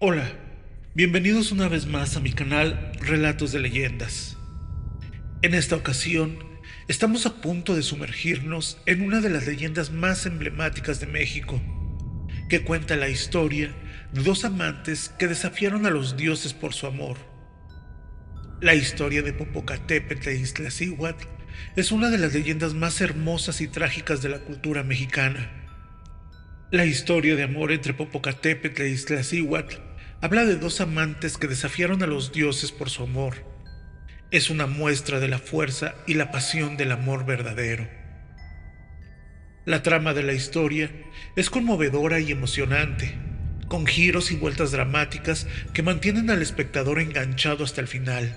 Hola, bienvenidos una vez más a mi canal Relatos de Leyendas. En esta ocasión, estamos a punto de sumergirnos en una de las leyendas más emblemáticas de México, que cuenta la historia de dos amantes que desafiaron a los dioses por su amor. La historia de Popocatépetl e Iztaccíhuatl es una de las leyendas más hermosas y trágicas de la cultura mexicana. La historia de amor entre Popocatépetl e Iztaccíhuatl habla de dos amantes que desafiaron a los dioses por su amor. Es una muestra de la fuerza y la pasión del amor verdadero. La trama de la historia es conmovedora y emocionante, con giros y vueltas dramáticas que mantienen al espectador enganchado hasta el final.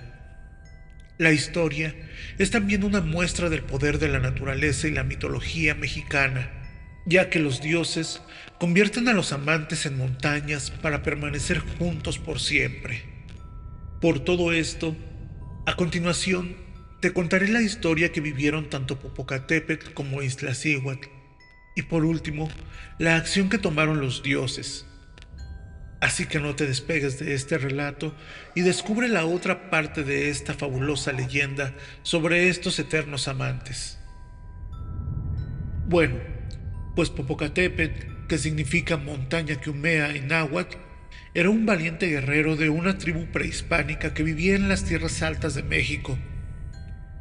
La historia es también una muestra del poder de la naturaleza y la mitología mexicana, ya que los dioses convierten a los amantes en montañas para permanecer juntos por siempre. Por todo esto, a continuación te contaré la historia que vivieron tanto Popocatépetl como Iztaccíhuatl, y por último, la acción que tomaron los dioses, Así que no te despegues de este relato y descubre la otra parte de esta fabulosa leyenda sobre estos eternos amantes. Bueno, pues Popocatépetl, que significa montaña que humea en náhuatl, era un valiente guerrero de una tribu prehispánica que vivía en las tierras altas de México.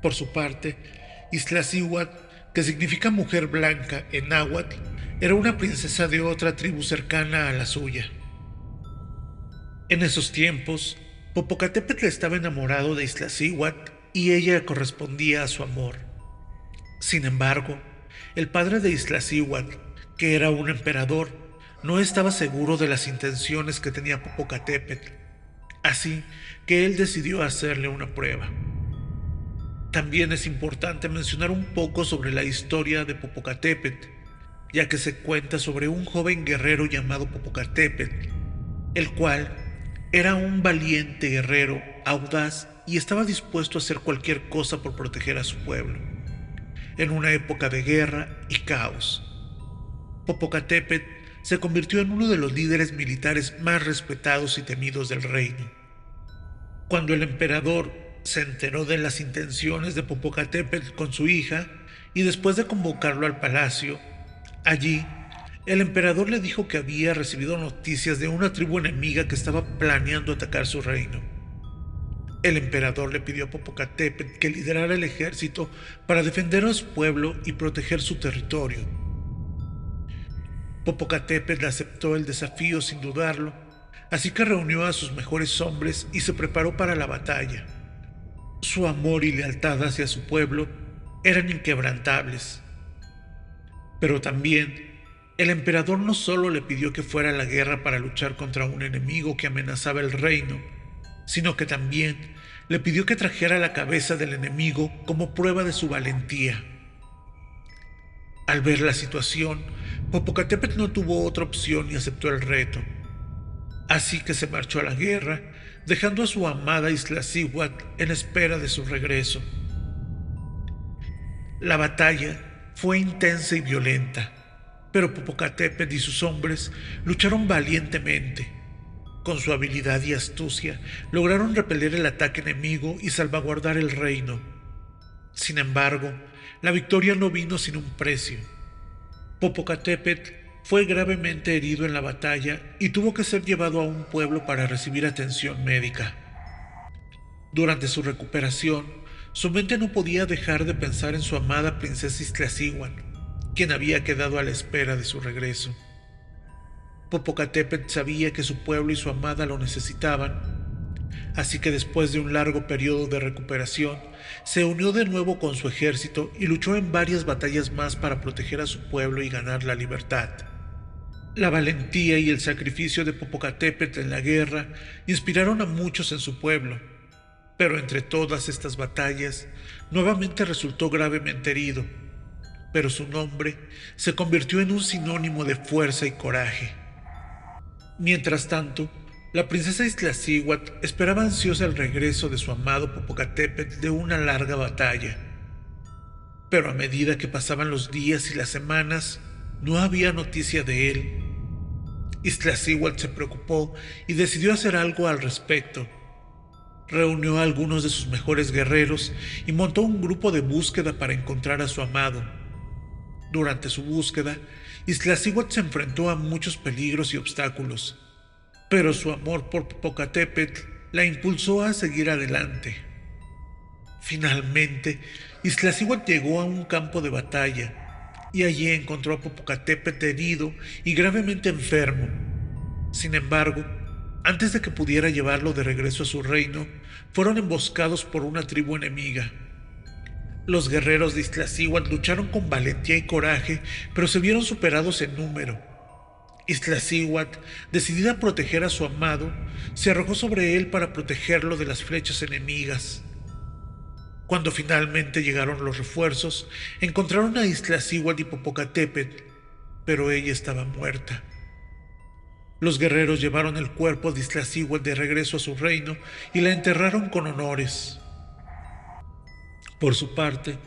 Por su parte, Iztaccíhuatl, que significa mujer blanca en náhuatl, era una princesa de otra tribu cercana a la suya. En esos tiempos, Popocatépetl estaba enamorado de Iztaccíhuatl y ella correspondía a su amor. Sin embargo, el padre de Iztaccíhuatl, que era un emperador, no estaba seguro de las intenciones que tenía Popocatépetl, así que él decidió hacerle una prueba. También es importante mencionar un poco sobre la historia de Popocatépetl, ya que se cuenta sobre un joven guerrero llamado Popocatépetl, el cual era un valiente guerrero, audaz y estaba dispuesto a hacer cualquier cosa por proteger a su pueblo, en una época de guerra y caos. Popocatépetl se convirtió en uno de los líderes militares más respetados y temidos del reino. Cuando el emperador se enteró de las intenciones de Popocatépetl con su hija y después de convocarlo al palacio, allí el emperador le dijo que había recibido noticias de una tribu enemiga que estaba planeando atacar su reino. El emperador le pidió a Popocatépetl que liderara el ejército para defender a su pueblo y proteger su territorio. Popocatépetl aceptó el desafío sin dudarlo, así que reunió a sus mejores hombres y se preparó para la batalla. Su amor y lealtad hacia su pueblo eran inquebrantables, pero también el emperador no solo le pidió que fuera a la guerra para luchar contra un enemigo que amenazaba el reino, sino que también le pidió que trajera la cabeza del enemigo como prueba de su valentía. Al ver la situación, Popocatépetl no tuvo otra opción y aceptó el reto. Así que se marchó a la guerra, dejando a su amada Isla Iztaccíhuatl en espera de su regreso. La batalla fue intensa y violenta pero Popocatépetl y sus hombres lucharon valientemente. Con su habilidad y astucia lograron repeler el ataque enemigo y salvaguardar el reino. Sin embargo, la victoria no vino sin un precio. Popocatépetl fue gravemente herido en la batalla y tuvo que ser llevado a un pueblo para recibir atención médica. Durante su recuperación, su mente no podía dejar de pensar en su amada princesa Iztaccíhuatl quien había quedado a la espera de su regreso. Popocatépetl sabía que su pueblo y su amada lo necesitaban, así que después de un largo periodo de recuperación, se unió de nuevo con su ejército y luchó en varias batallas más para proteger a su pueblo y ganar la libertad. La valentía y el sacrificio de Popocatépetl en la guerra inspiraron a muchos en su pueblo, pero entre todas estas batallas, nuevamente resultó gravemente herido pero su nombre se convirtió en un sinónimo de fuerza y coraje. Mientras tanto, la princesa Iztaccíhuatl esperaba ansiosa el regreso de su amado Popocatépetl de una larga batalla. Pero a medida que pasaban los días y las semanas, no había noticia de él. Iztaccíhuatl se preocupó y decidió hacer algo al respecto. Reunió a algunos de sus mejores guerreros y montó un grupo de búsqueda para encontrar a su amado. Durante su búsqueda, Iztaccíhuatl se enfrentó a muchos peligros y obstáculos, pero su amor por Popocatépetl la impulsó a seguir adelante. Finalmente, Iztaccíhuatl llegó a un campo de batalla y allí encontró a Popocatépetl herido y gravemente enfermo. Sin embargo, antes de que pudiera llevarlo de regreso a su reino, fueron emboscados por una tribu enemiga. Los guerreros de Iztaccíhuatl lucharon con valentía y coraje, pero se vieron superados en número. Iztaccíhuatl, decidida a proteger a su amado, se arrojó sobre él para protegerlo de las flechas enemigas. Cuando finalmente llegaron los refuerzos, encontraron a Iztaccíhuatl y Popocatépetl, pero ella estaba muerta. Los guerreros llevaron el cuerpo de Iztaccíhuatl de regreso a su reino y la enterraron con honores. Por su parte,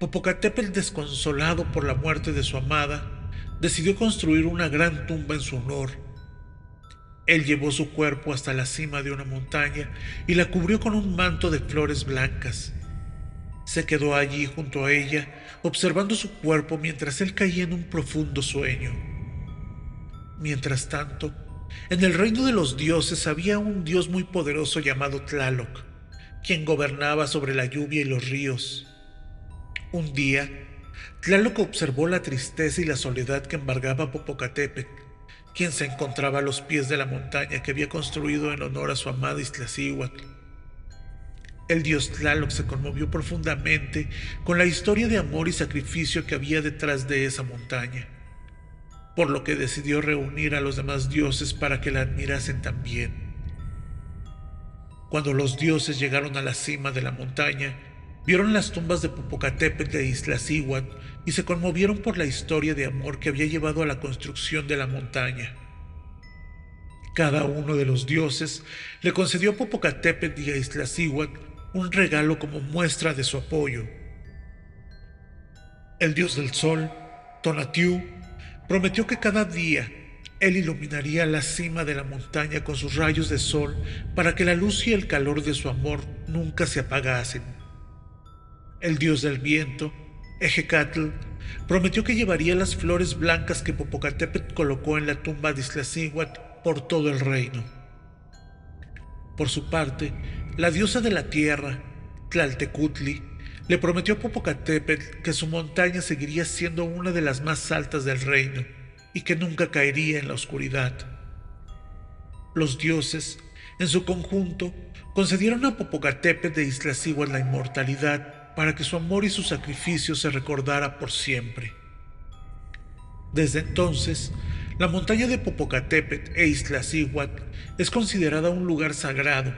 Popocatépetl, desconsolado por la muerte de su amada, decidió construir una gran tumba en su honor. Él llevó su cuerpo hasta la cima de una montaña y la cubrió con un manto de flores blancas. Se quedó allí junto a ella, observando su cuerpo mientras él caía en un profundo sueño. Mientras tanto, en el reino de los dioses había un dios muy poderoso llamado Tlaloc, quien gobernaba sobre la lluvia y los ríos. Un día, Tlaloc observó la tristeza y la soledad que embargaba Popocatépetl, quien se encontraba a los pies de la montaña que había construido en honor a su amada Iztaccíhuatl. El dios Tlaloc se conmovió profundamente con la historia de amor y sacrificio que había detrás de esa montaña, por lo que decidió reunir a los demás dioses para que la admirasen también. Cuando los dioses llegaron a la cima de la montaña, vieron las tumbas de Popocatépetl e Iztaccíhuatl y se conmovieron por la historia de amor que había llevado a la construcción de la montaña. Cada uno de los dioses le concedió a Popocatépetl y a Iztaccíhuatl un regalo como muestra de su apoyo. El dios del sol, Tonatiuh, prometió que cada día él iluminaría la cima de la montaña con sus rayos de sol para que la luz y el calor de su amor nunca se apagasen. El dios del viento, Ejecatl, prometió que llevaría las flores blancas que Popocatépetl colocó en la tumba de Iztaccíhuatl por todo el reino. Por su parte, la diosa de la tierra, Tlaltecutli, le prometió a Popocatépetl que su montaña seguiría siendo una de las más altas del reino y que nunca caería en la oscuridad. Los dioses, en su conjunto, concedieron a Popocatépetl de Iztaccíhuatl la inmortalidad para que su amor y su sacrificio se recordara por siempre. Desde entonces, la montaña de Popocatépetl e Iztaccíhuatl es considerada un lugar sagrado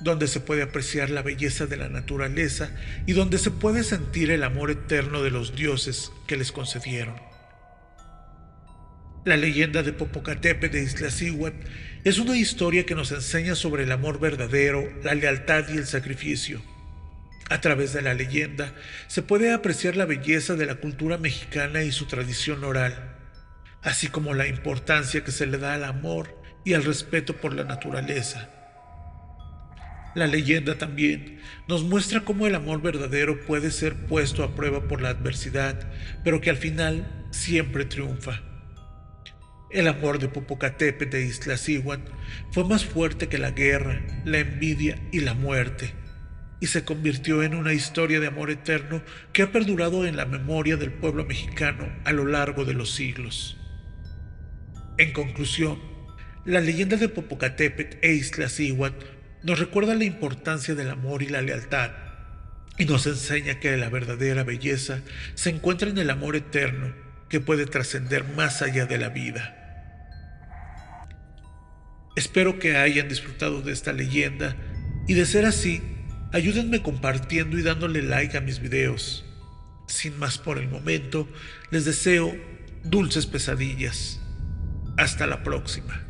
donde se puede apreciar la belleza de la naturaleza y donde se puede sentir el amor eterno de los dioses que les concedieron. La leyenda de Popocatépetl de Iztaccíhuatl es una historia que nos enseña sobre el amor verdadero, la lealtad y el sacrificio. A través de la leyenda se puede apreciar la belleza de la cultura mexicana y su tradición oral, así como la importancia que se le da al amor y al respeto por la naturaleza. La leyenda también nos muestra cómo el amor verdadero puede ser puesto a prueba por la adversidad, pero que al final siempre triunfa. El amor de Popocatépetl de Iztaccíhuatl fue más fuerte que la guerra, la envidia y la muerte, y se convirtió en una historia de amor eterno que ha perdurado en la memoria del pueblo mexicano a lo largo de los siglos. En conclusión, la leyenda de Popocatépetl e Iztaccíhuatl nos recuerda la importancia del amor y la lealtad y nos enseña que la verdadera belleza se encuentra en el amor eterno que puede trascender más allá de la vida. Espero que hayan disfrutado de esta leyenda y de ser así, ayúdenme compartiendo y dándole like a mis videos. Sin más por el momento, les deseo dulces pesadillas. Hasta la próxima.